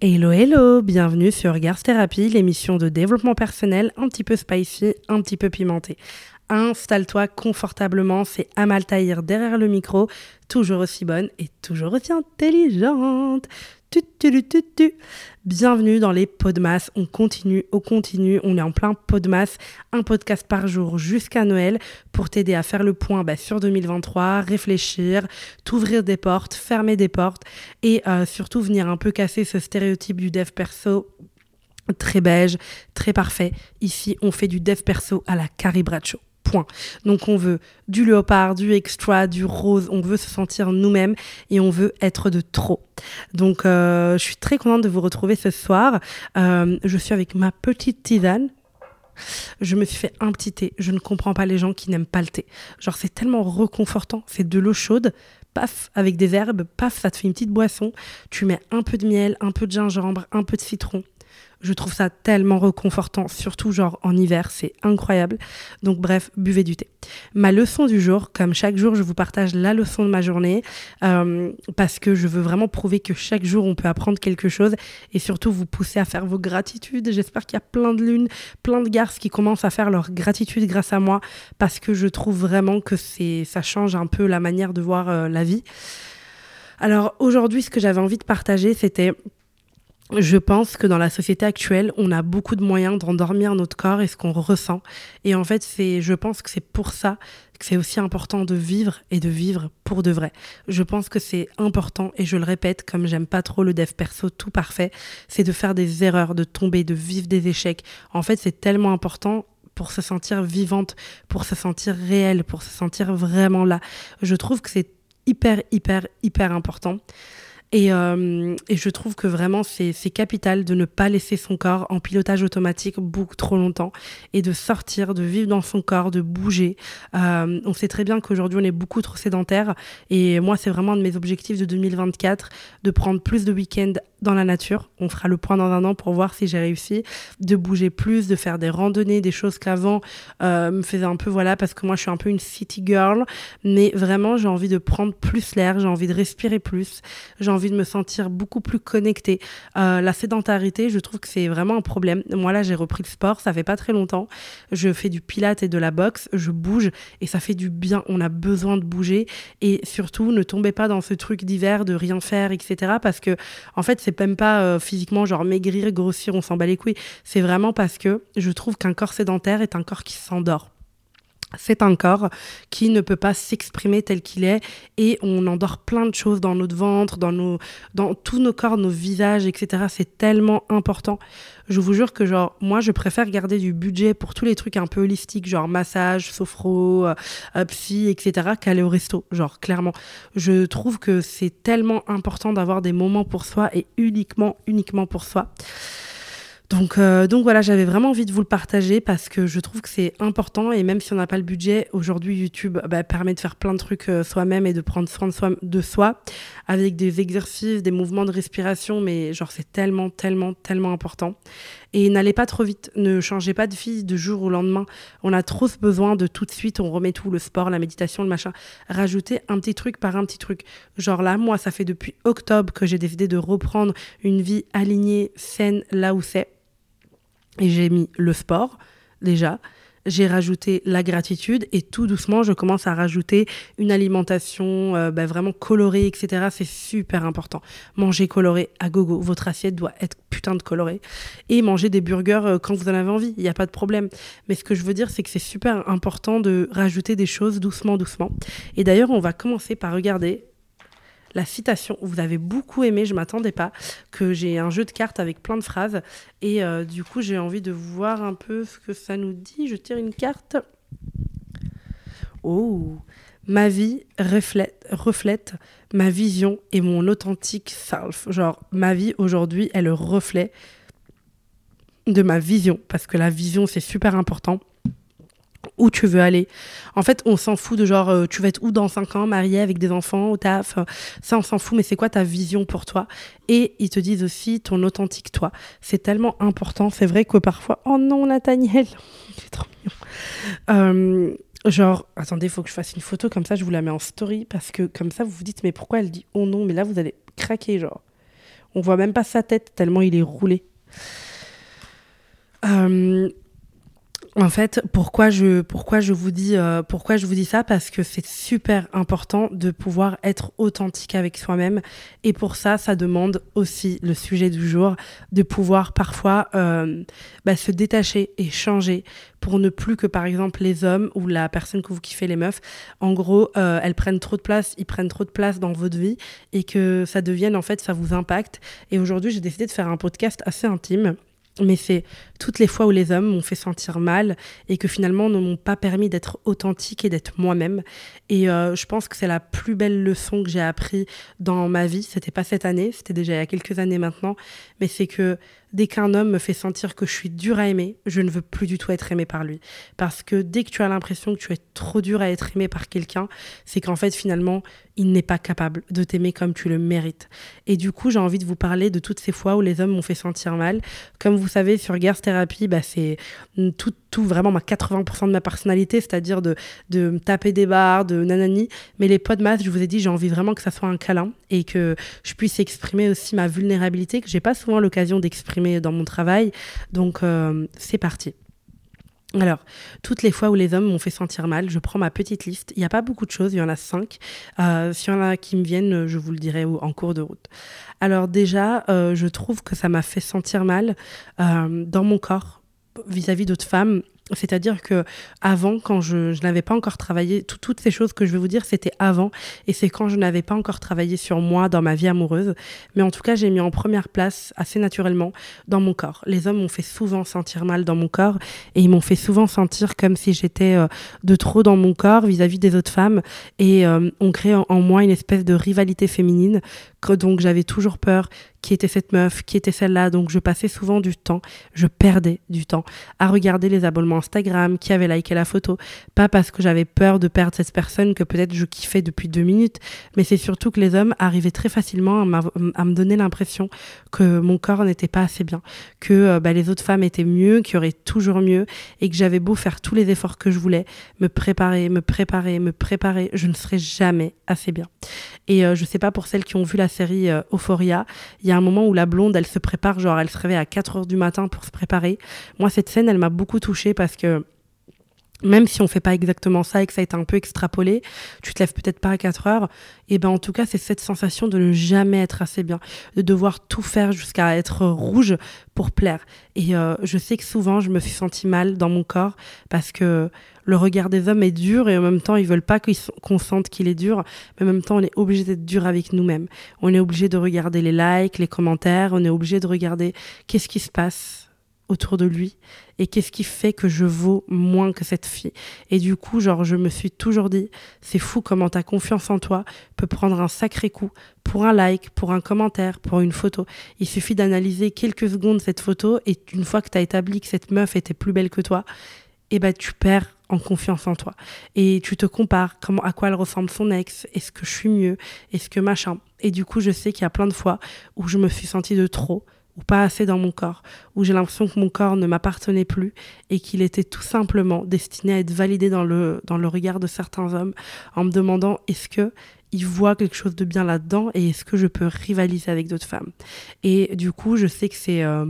Hello, hello, bienvenue sur Regards Thérapie, l'émission de développement personnel un petit peu spicy, un petit peu pimenté. Installe-toi confortablement, c'est Amal Tahir derrière le micro, toujours aussi bonne et toujours aussi intelligente. Bienvenue dans les pots de masse. On continue, on continue. On est en plein pot de masse. Un podcast par jour jusqu'à Noël pour t'aider à faire le point bah, sur 2023, réfléchir, t'ouvrir des portes, fermer des portes et euh, surtout venir un peu casser ce stéréotype du dev perso très beige, très parfait. Ici, on fait du dev perso à la Carrie. Donc on veut du léopard, du extra, du rose, on veut se sentir nous-mêmes et on veut être de trop. Donc euh, je suis très contente de vous retrouver ce soir. Euh, je suis avec ma petite tisane. Je me suis fait un petit thé. Je ne comprends pas les gens qui n'aiment pas le thé. Genre c'est tellement reconfortant. C'est de l'eau chaude, paf, avec des herbes, paf, ça te fait une petite boisson. Tu mets un peu de miel, un peu de gingembre, un peu de citron. Je trouve ça tellement reconfortant, surtout genre en hiver, c'est incroyable. Donc bref, buvez du thé. Ma leçon du jour, comme chaque jour, je vous partage la leçon de ma journée euh, parce que je veux vraiment prouver que chaque jour on peut apprendre quelque chose et surtout vous pousser à faire vos gratitudes. J'espère qu'il y a plein de lunes, plein de garces qui commencent à faire leur gratitude grâce à moi parce que je trouve vraiment que c'est ça change un peu la manière de voir euh, la vie. Alors aujourd'hui, ce que j'avais envie de partager, c'était je pense que dans la société actuelle, on a beaucoup de moyens d'endormir notre corps et ce qu'on ressent. Et en fait, c'est, je pense que c'est pour ça que c'est aussi important de vivre et de vivre pour de vrai. Je pense que c'est important et je le répète, comme j'aime pas trop le dev perso tout parfait, c'est de faire des erreurs, de tomber, de vivre des échecs. En fait, c'est tellement important pour se sentir vivante, pour se sentir réelle, pour se sentir vraiment là. Je trouve que c'est hyper, hyper, hyper important. Euh, et, je trouve que vraiment, c'est capital de ne pas laisser son corps en pilotage automatique beaucoup trop longtemps et de sortir, de vivre dans son corps, de bouger. Euh, on sait très bien qu'aujourd'hui, on est beaucoup trop sédentaire. Et moi, c'est vraiment un de mes objectifs de 2024, de prendre plus de week-ends dans la nature. On fera le point dans un an pour voir si j'ai réussi, de bouger plus, de faire des randonnées, des choses qu'avant euh, me faisaient un peu, voilà, parce que moi, je suis un peu une city girl. Mais vraiment, j'ai envie de prendre plus l'air, j'ai envie de respirer plus, j'ai envie de me sentir beaucoup plus connectée. Euh, la sédentarité, je trouve que c'est vraiment un problème. Moi là, j'ai repris le sport, ça fait pas très longtemps. Je fais du pilate et de la boxe, je bouge et ça fait du bien. On a besoin de bouger et surtout ne tombez pas dans ce truc d'hiver de rien faire, etc. Parce que en fait, c'est même pas euh, physiquement genre maigrir, grossir, on s'en bat les couilles. C'est vraiment parce que je trouve qu'un corps sédentaire est un corps qui s'endort c'est un corps qui ne peut pas s'exprimer tel qu'il est et on endort plein de choses dans notre ventre, dans, nos, dans tous nos corps, nos visages, etc. C'est tellement important. Je vous jure que genre moi je préfère garder du budget pour tous les trucs un peu holistiques, genre massage, sophro, euh, euh, psy, etc. qu'aller au resto. Genre clairement, je trouve que c'est tellement important d'avoir des moments pour soi et uniquement, uniquement pour soi. Donc, euh, donc voilà, j'avais vraiment envie de vous le partager parce que je trouve que c'est important et même si on n'a pas le budget, aujourd'hui YouTube bah, permet de faire plein de trucs euh, soi-même et de prendre soin de soi, de soi avec des exercices, des mouvements de respiration, mais genre c'est tellement, tellement, tellement important. Et n'allez pas trop vite, ne changez pas de fille de jour au lendemain. On a trop ce besoin de tout de suite, on remet tout, le sport, la méditation, le machin. Rajoutez un petit truc par un petit truc. Genre là, moi, ça fait depuis octobre que j'ai décidé de reprendre une vie alignée, saine, là où c'est. Et j'ai mis le sport, déjà. J'ai rajouté la gratitude et tout doucement, je commence à rajouter une alimentation euh, bah, vraiment colorée, etc. C'est super important. Manger coloré à gogo. Votre assiette doit être putain de colorée. Et manger des burgers euh, quand vous en avez envie. Il n'y a pas de problème. Mais ce que je veux dire, c'est que c'est super important de rajouter des choses doucement, doucement. Et d'ailleurs, on va commencer par regarder la citation. Vous avez beaucoup aimé, je m'attendais pas, que j'ai un jeu de cartes avec plein de phrases. Et euh, du coup, j'ai envie de voir un peu ce que ça nous dit. Je tire une carte. Oh, ma vie reflète, reflète ma vision et mon authentique self. Genre, ma vie aujourd'hui est le reflet de ma vision. Parce que la vision, c'est super important où tu veux aller. En fait, on s'en fout de genre, euh, tu vas être où dans 5 ans, marié avec des enfants, au taf. Ça, on s'en fout, mais c'est quoi ta vision pour toi? Et ils te disent aussi ton authentique toi. C'est tellement important. C'est vrai que parfois, oh non, Nathaniel, c'est trop mignon. Euh, genre, attendez, faut que je fasse une photo comme ça, je vous la mets en story parce que comme ça, vous vous dites, mais pourquoi elle dit oh non Mais là, vous allez craquer, genre. On voit même pas sa tête tellement il est roulé. Euh, en fait, pourquoi je, pourquoi je vous dis, euh, pourquoi je vous dis ça? Parce que c'est super important de pouvoir être authentique avec soi-même. Et pour ça, ça demande aussi le sujet du jour, de pouvoir parfois euh, bah, se détacher et changer pour ne plus que, par exemple, les hommes ou la personne que vous kiffez, les meufs, en gros, euh, elles prennent trop de place, ils prennent trop de place dans votre vie et que ça devienne, en fait, ça vous impacte. Et aujourd'hui, j'ai décidé de faire un podcast assez intime mais c'est toutes les fois où les hommes m'ont fait sentir mal et que finalement ne m'ont pas permis d'être authentique et d'être moi-même. Et euh, je pense que c'est la plus belle leçon que j'ai appris dans ma vie. C'était pas cette année, c'était déjà il y a quelques années maintenant, mais c'est que dès qu'un homme me fait sentir que je suis dur à aimer, je ne veux plus du tout être aimé par lui. Parce que dès que tu as l'impression que tu es trop dur à être aimé par quelqu'un, c'est qu'en fait finalement, il n'est pas capable de t'aimer comme tu le mérites. Et du coup, j'ai envie de vous parler de toutes ces fois où les hommes m'ont fait sentir mal. Comme vous savez, sur Girls Therapy, bah, c'est tout, tout vraiment ma 80% de ma personnalité, c'est-à-dire de, de me taper des barres, de nanani. Mais les masse, je vous ai dit, j'ai envie vraiment que ça soit un câlin et que je puisse exprimer aussi ma vulnérabilité, que j'ai pas souvent l'occasion d'exprimer dans mon travail. Donc, euh, c'est parti. Alors, toutes les fois où les hommes m'ont fait sentir mal, je prends ma petite liste. Il n'y a pas beaucoup de choses, il y en a cinq. Euh, S'il y en a qui me viennent, je vous le dirai en cours de route. Alors déjà, euh, je trouve que ça m'a fait sentir mal dans mon corps vis-à-vis d'autres femmes c'est-à-dire que avant, quand je, n'avais pas encore travaillé, toutes ces choses que je vais vous dire, c'était avant, et c'est quand je n'avais pas encore travaillé sur moi dans ma vie amoureuse. Mais en tout cas, j'ai mis en première place assez naturellement dans mon corps. Les hommes m'ont fait souvent sentir mal dans mon corps, et ils m'ont fait souvent sentir comme si j'étais euh, de trop dans mon corps vis-à-vis des autres femmes, et euh, on crée en, moi une espèce de rivalité féminine, que donc j'avais toujours peur qui était cette meuf, qui était celle-là. Donc je passais souvent du temps, je perdais du temps à regarder les abonnements Instagram, qui avait liké la photo. Pas parce que j'avais peur de perdre cette personne que peut-être je kiffais depuis deux minutes, mais c'est surtout que les hommes arrivaient très facilement à, me donner l'impression que mon corps n'était pas assez bien, que euh, bah, les autres femmes étaient mieux, qu'il y aurait toujours mieux, et que j'avais beau faire tous les efforts que je voulais, me préparer, me préparer, me préparer, je ne serais jamais assez bien. Et euh, je sais pas pour celles qui ont vu la série euh, Euphoria, il y a un moment où la blonde, elle se prépare, genre elle se réveille à 4 heures du matin pour se préparer. Moi, cette scène, elle m'a beaucoup touchée parce que même si on fait pas exactement ça et que ça a été un peu extrapolé, tu te lèves peut-être pas à 4 heures, et ben en tout cas c'est cette sensation de ne jamais être assez bien, de devoir tout faire jusqu'à être rouge pour plaire. Et euh, je sais que souvent je me suis sentie mal dans mon corps parce que le regard des hommes est dur et en même temps ils veulent pas qu'on sente qu'il est dur, mais en même temps on est obligé d'être dur avec nous-mêmes. On est obligé de regarder les likes, les commentaires, on est obligé de regarder qu'est-ce qui se passe autour de lui et qu'est-ce qui fait que je vaux moins que cette fille. Et du coup, genre, je me suis toujours dit, c'est fou comment ta confiance en toi peut prendre un sacré coup pour un like, pour un commentaire, pour une photo. Il suffit d'analyser quelques secondes cette photo et une fois que tu as établi que cette meuf était plus belle que toi, eh ben, tu perds en confiance en toi. Et tu te compares comment, à quoi elle ressemble son ex, est-ce que je suis mieux, est-ce que machin. Et du coup, je sais qu'il y a plein de fois où je me suis sentie de trop, ou pas assez dans mon corps, où j'ai l'impression que mon corps ne m'appartenait plus et qu'il était tout simplement destiné à être validé dans le, regard de certains hommes en me demandant est-ce que ils voient quelque chose de bien là-dedans et est-ce que je peux rivaliser avec d'autres femmes? Et du coup, je sais que c'est... Euh,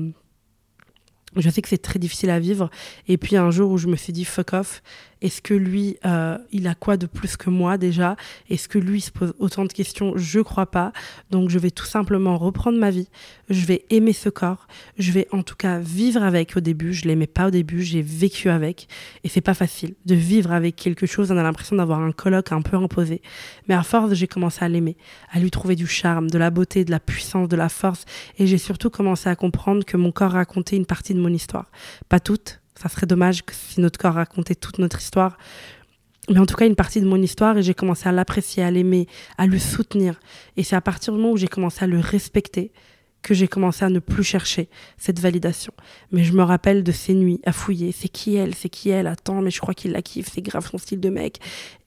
je sais que c'est très difficile à vivre. Et puis un jour où je me suis dit fuck off, est-ce que lui, euh, il a quoi de plus que moi déjà? Est-ce que lui se pose autant de questions? Je crois pas. Donc je vais tout simplement reprendre ma vie. Je vais aimer ce corps. Je vais en tout cas vivre avec au début. Je l'aimais pas au début. J'ai vécu avec. Et c'est pas facile de vivre avec quelque chose. On a l'impression d'avoir un colloque un peu imposé. Mais à force, j'ai commencé à l'aimer, à lui trouver du charme, de la beauté, de la puissance, de la force. Et j'ai surtout commencé à comprendre que mon corps racontait une partie de mon histoire. Pas toute, ça serait dommage que si notre corps racontait toute notre histoire. Mais en tout cas, une partie de mon histoire, et j'ai commencé à l'apprécier, à l'aimer, à le soutenir. Et c'est à partir du moment où j'ai commencé à le respecter que j'ai commencé à ne plus chercher cette validation. Mais je me rappelle de ces nuits à fouiller. C'est qui elle? C'est qui elle? Attends, mais je crois qu'il la kiffe. C'est grave son style de mec.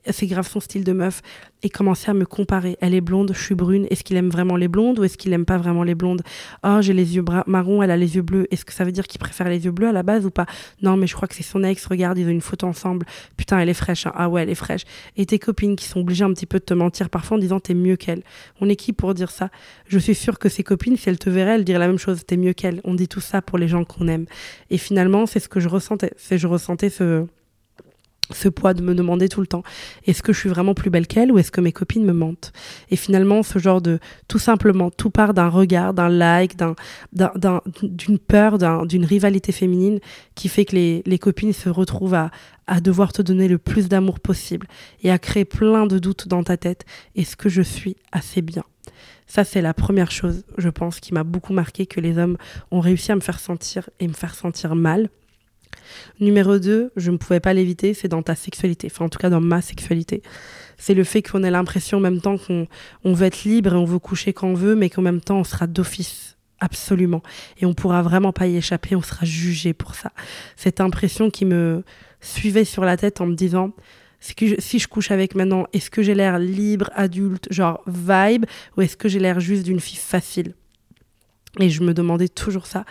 C'est grave son style de meuf, et commencer à me comparer. Elle est blonde, je suis brune, est-ce qu'il aime vraiment les blondes ou est-ce qu'il aime pas vraiment les blondes? Oh, j'ai les yeux marrons, elle a les yeux bleus, est-ce que ça veut dire qu'il préfère les yeux bleus à la base ou pas? Non, mais je crois que c'est son ex, regarde, ils ont une photo ensemble, putain, elle est fraîche, hein. ah ouais, elle est fraîche. Et tes copines qui sont obligées un petit peu de te mentir parfois en disant t'es mieux qu'elle. On est qui pour dire ça? Je suis sûre que ses copines, si elles te verraient, elles diraient la même chose, t'es mieux qu'elle. On dit tout ça pour les gens qu'on aime. Et finalement, c'est ce que je ressentais, c'est je ressentais ce ce poids de me demander tout le temps est-ce que je suis vraiment plus belle qu'elle ou est-ce que mes copines me mentent? Et finalement ce genre de tout simplement tout part d'un regard d'un like d'un d'une peur d'une rivalité féminine qui fait que les, les copines se retrouvent à, à devoir te donner le plus d'amour possible et à créer plein de doutes dans ta tête. Est-ce que je suis assez bien? Ça, c'est la première chose, je pense, qui m'a beaucoup marqué, que les hommes ont réussi à me faire sentir et me faire sentir mal. Numéro 2, je ne pouvais pas l'éviter, c'est dans ta sexualité, enfin en tout cas dans ma sexualité. C'est le fait qu'on ait l'impression en même temps qu'on on veut être libre et on veut coucher quand on veut, mais qu'en même temps on sera d'office, absolument. Et on pourra vraiment pas y échapper, on sera jugé pour ça. Cette impression qui me suivait sur la tête en me disant, que si je couche avec maintenant, est-ce que j'ai l'air libre, adulte, genre vibe, ou est-ce que j'ai l'air juste d'une fille facile? Et je me demandais toujours ça.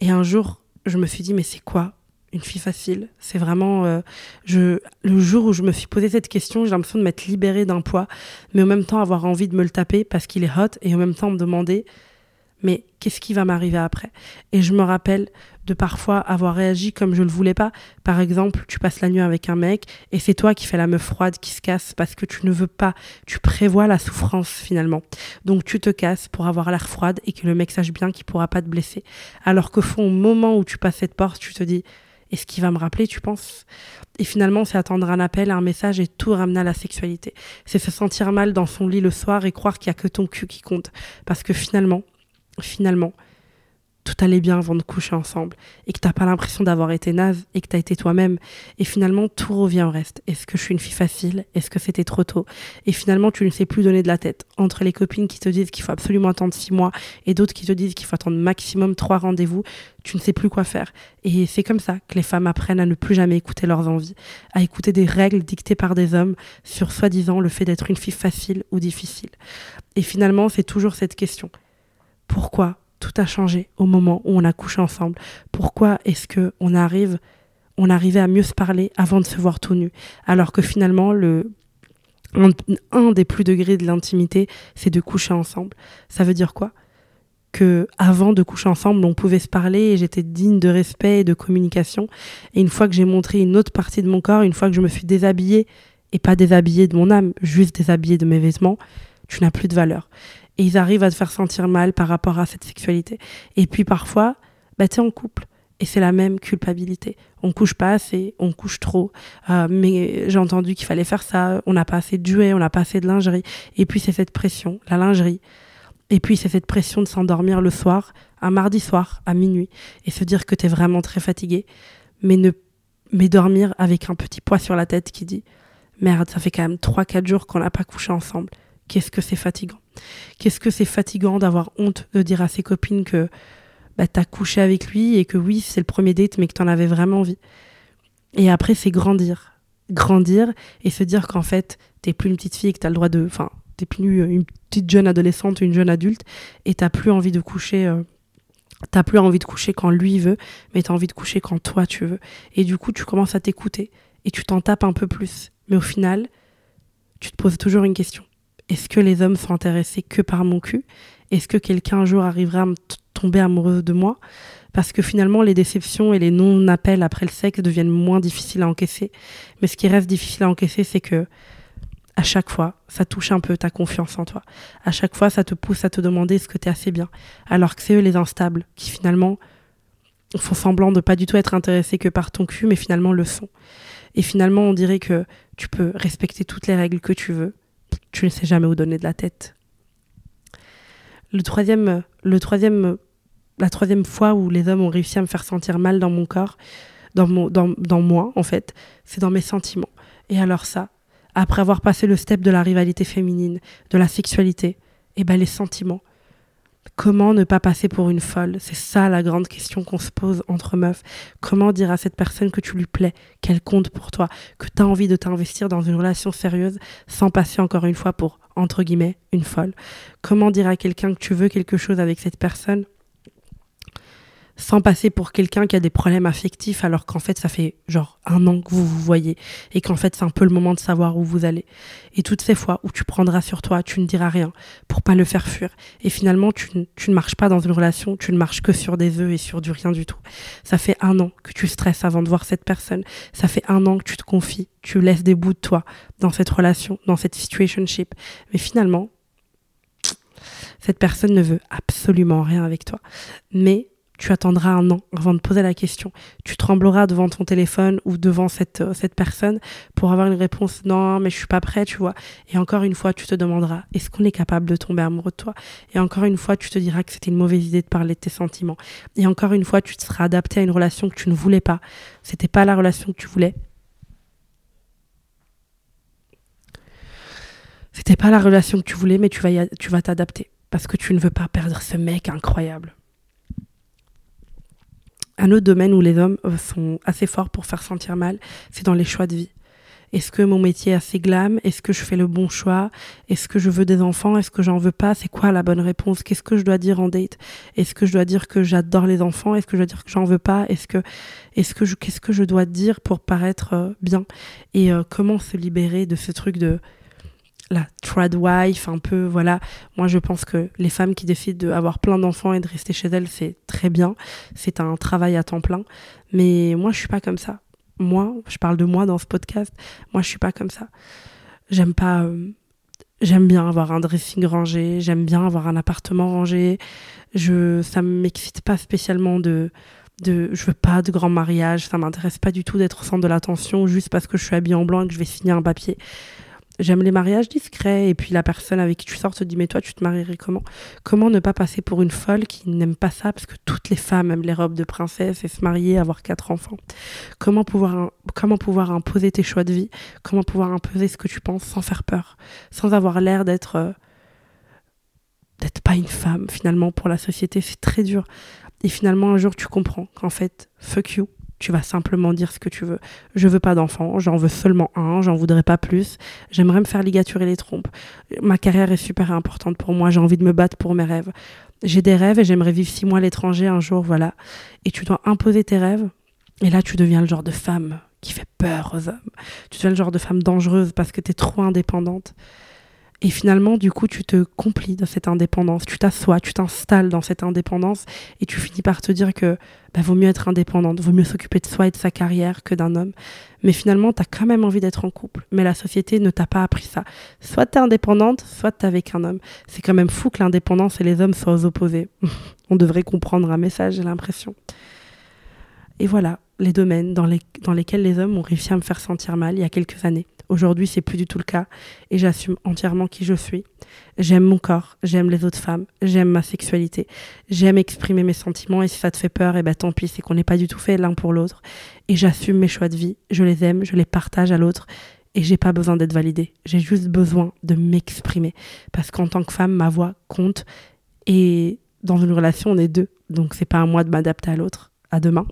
Et un jour, je me suis dit, mais c'est quoi une fille facile. C'est vraiment euh, je le jour où je me suis posé cette question, j'ai l'impression de m'être libérée d'un poids, mais en même temps avoir envie de me le taper parce qu'il est hot et en même temps me demander mais qu'est-ce qui va m'arriver après? Et je me rappelle de parfois avoir réagi comme je le voulais pas. Par exemple, tu passes la nuit avec un mec et c'est toi qui fais la meuf froide qui se casse parce que tu ne veux pas, tu prévois la souffrance finalement. Donc tu te casses pour avoir l'air froide et que le mec sache bien qu'il pourra pas te blesser. Alors que fond, au moment où tu passes cette porte, tu te dis est-ce qu'il va me rappeler, tu penses Et finalement, c'est attendre un appel, un message et tout ramener à la sexualité. C'est se sentir mal dans son lit le soir et croire qu'il n'y a que ton cul qui compte. Parce que finalement, finalement, tout allait bien avant de coucher ensemble et que t'as pas l'impression d'avoir été naze et que t'as été toi-même et finalement tout revient au reste. Est-ce que je suis une fille facile? Est-ce que c'était trop tôt? Et finalement tu ne sais plus donner de la tête entre les copines qui te disent qu'il faut absolument attendre six mois et d'autres qui te disent qu'il faut attendre maximum trois rendez-vous. Tu ne sais plus quoi faire. Et c'est comme ça que les femmes apprennent à ne plus jamais écouter leurs envies, à écouter des règles dictées par des hommes sur soi-disant le fait d'être une fille facile ou difficile. Et finalement c'est toujours cette question. Pourquoi tout a changé au moment où on a couché ensemble. Pourquoi est-ce que on arrive, on arrivait à mieux se parler avant de se voir tout nu, alors que finalement le un, des plus degrés de l'intimité, c'est de coucher ensemble. Ça veut dire quoi? Que avant de coucher ensemble, on pouvait se parler et j'étais digne de respect et de communication. Et une fois que j'ai montré une autre partie de mon corps, une fois que je me suis déshabillée et pas déshabillée de mon âme, juste déshabillée de mes vêtements, tu n'as plus de valeur et ils arrivent à te faire sentir mal par rapport à cette sexualité. Et puis parfois, bah, tu es en couple et c'est la même culpabilité. On couche pas assez, on couche trop. Euh, mais j'ai entendu qu'il fallait faire ça, on n'a pas assez de jouets, on n'a pas assez de lingerie. Et puis c'est cette pression, la lingerie. Et puis c'est cette pression de s'endormir le soir, un mardi soir, à minuit, et se dire que tu es vraiment très fatigué, mais, ne, mais dormir avec un petit poids sur la tête qui dit Merde, ça fait quand même 3-4 jours qu'on n'a pas couché ensemble. Qu'est-ce que c'est fatigant? Qu'est-ce que c'est fatigant d'avoir honte de dire à ses copines que bah, t'as couché avec lui et que oui, c'est le premier date, mais que t'en avais vraiment envie? Et après, c'est grandir. Grandir et se dire qu'en fait, t'es plus une petite fille et que t'as le droit de. Enfin, t'es plus une petite jeune adolescente une jeune adulte et t'as plus envie de coucher. Euh, t'as plus envie de coucher quand lui veut, mais t'as envie de coucher quand toi tu veux. Et du coup, tu commences à t'écouter et tu t'en tapes un peu plus. Mais au final, tu te poses toujours une question est-ce que les hommes sont intéressés que par mon cul? Est-ce que quelqu'un un jour arrivera à me tomber amoureux de moi? Parce que finalement, les déceptions et les non-appels après le sexe deviennent moins difficiles à encaisser. Mais ce qui reste difficile à encaisser, c'est que à chaque fois, ça touche un peu ta confiance en toi. À chaque fois, ça te pousse à te demander est-ce que tu es assez bien. Alors que c'est eux les instables qui finalement font semblant de pas du tout être intéressés que par ton cul, mais finalement le sont. Et finalement, on dirait que tu peux respecter toutes les règles que tu veux, tu ne sais jamais où donner de la tête. Le troisième, le troisième, la troisième fois où les hommes ont réussi à me faire sentir mal dans mon corps, dans, mon, dans, dans moi en fait, c'est dans mes sentiments. Et alors ça, après avoir passé le step de la rivalité féminine, de la sexualité, et eh ben les sentiments. Comment ne pas passer pour une folle? C'est ça la grande question qu'on se pose entre meufs. Comment dire à cette personne que tu lui plais, qu'elle compte pour toi, que tu as envie de t'investir dans une relation sérieuse sans passer encore une fois pour, entre guillemets, une folle? Comment dire à quelqu'un que tu veux quelque chose avec cette personne sans passer pour quelqu'un qui a des problèmes affectifs alors qu'en fait ça fait genre un an que vous vous voyez et qu'en fait c'est un peu le moment de savoir où vous allez. Et toutes ces fois où tu prendras sur toi, tu ne diras rien pour pas le faire fuir. Et finalement tu, tu ne marches pas dans une relation, tu ne marches que sur des œufs et sur du rien du tout. Ça fait un an que tu stresses avant de voir cette personne. Ça fait un an que tu te confies, tu laisses des bouts de toi dans cette relation, dans cette situationship. Mais finalement, cette personne ne veut absolument rien avec toi. Mais tu attendras un an avant de poser la question. Tu trembleras devant ton téléphone ou devant cette, euh, cette personne pour avoir une réponse non, mais je suis pas prêt, tu vois. Et encore une fois, tu te demanderas est-ce qu'on est capable de tomber amoureux de toi? Et encore une fois, tu te diras que c'était une mauvaise idée de parler de tes sentiments. Et encore une fois, tu te seras adapté à une relation que tu ne voulais pas. C'était pas la relation que tu voulais. C'était pas la relation que tu voulais, mais tu vas tu vas t'adapter parce que tu ne veux pas perdre ce mec incroyable un autre domaine où les hommes euh, sont assez forts pour faire sentir mal, c'est dans les choix de vie. Est-ce que mon métier est assez glam? Est-ce que je fais le bon choix? Est-ce que je veux des enfants? Est-ce que j'en veux pas? C'est quoi la bonne réponse? Qu'est-ce que je dois dire en date? Est-ce que je dois dire que j'adore les enfants? Est-ce que je dois dire que j'en veux pas? Est-ce que est-ce que je qu'est-ce que je dois dire pour paraître euh, bien? Et euh, comment se libérer de ce truc de la trad wife, un peu, voilà. Moi, je pense que les femmes qui décident d'avoir plein d'enfants et de rester chez elles, c'est très bien. C'est un travail à temps plein. Mais moi, je suis pas comme ça. Moi, je parle de moi dans ce podcast. Moi, je suis pas comme ça. J'aime pas. Euh, j'aime bien avoir un dressing rangé. J'aime bien avoir un appartement rangé. Je, ça m'excite pas spécialement de de je veux pas de grand mariage, ça m'intéresse pas du tout d'être au centre de l'attention juste parce que je suis habillée en blanc et que je vais signer un papier j'aime les mariages discrets et puis la personne avec qui tu sors te dit mais toi tu te marierais comment? Comment ne pas passer pour une folle qui n'aime pas ça parce que toutes les femmes aiment les robes de princesse et se marier avoir quatre enfants? Comment pouvoir comment pouvoir imposer tes choix de vie? Comment pouvoir imposer ce que tu penses sans faire peur? Sans avoir l'air d'être euh, d'être pas une femme finalement pour la société c'est très dur. Et finalement un jour tu comprends qu'en fait fuck you tu vas simplement dire ce que tu veux. Je veux pas d'enfant, j'en veux seulement un, j'en voudrais pas plus. J'aimerais me faire ligaturer les trompes. Ma carrière est super importante pour moi, j'ai envie de me battre pour mes rêves. J'ai des rêves et j'aimerais vivre six mois à l'étranger un jour, voilà. Et tu dois imposer tes rêves. Et là, tu deviens le genre de femme qui fait peur aux hommes. Tu deviens le genre de femme dangereuse parce que tu es trop indépendante. Et finalement, du coup, tu te complies dans cette indépendance, tu t'assois, tu t'installes dans cette indépendance et tu finis par te dire que bah, vaut mieux être indépendante, vaut mieux s'occuper de soi et de sa carrière que d'un homme. Mais finalement, tu quand même envie d'être en couple. Mais la société ne t'a pas appris ça. Soit tu es indépendante, soit tu avec un homme. C'est quand même fou que l'indépendance et les hommes soient aux opposés. On devrait comprendre un message, j'ai l'impression. Et voilà les domaines dans lesquels les hommes ont réussi à me faire sentir mal il y a quelques années. Aujourd'hui, c'est plus du tout le cas et j'assume entièrement qui je suis. J'aime mon corps, j'aime les autres femmes, j'aime ma sexualité, j'aime exprimer mes sentiments et si ça te fait peur, eh ben tant pis, c'est qu'on n'est pas du tout fait l'un pour l'autre. Et j'assume mes choix de vie, je les aime, je les partage à l'autre et j'ai pas besoin d'être validée. J'ai juste besoin de m'exprimer parce qu'en tant que femme, ma voix compte et dans une relation, on est deux. Donc c'est pas à moi de m'adapter à l'autre. À demain.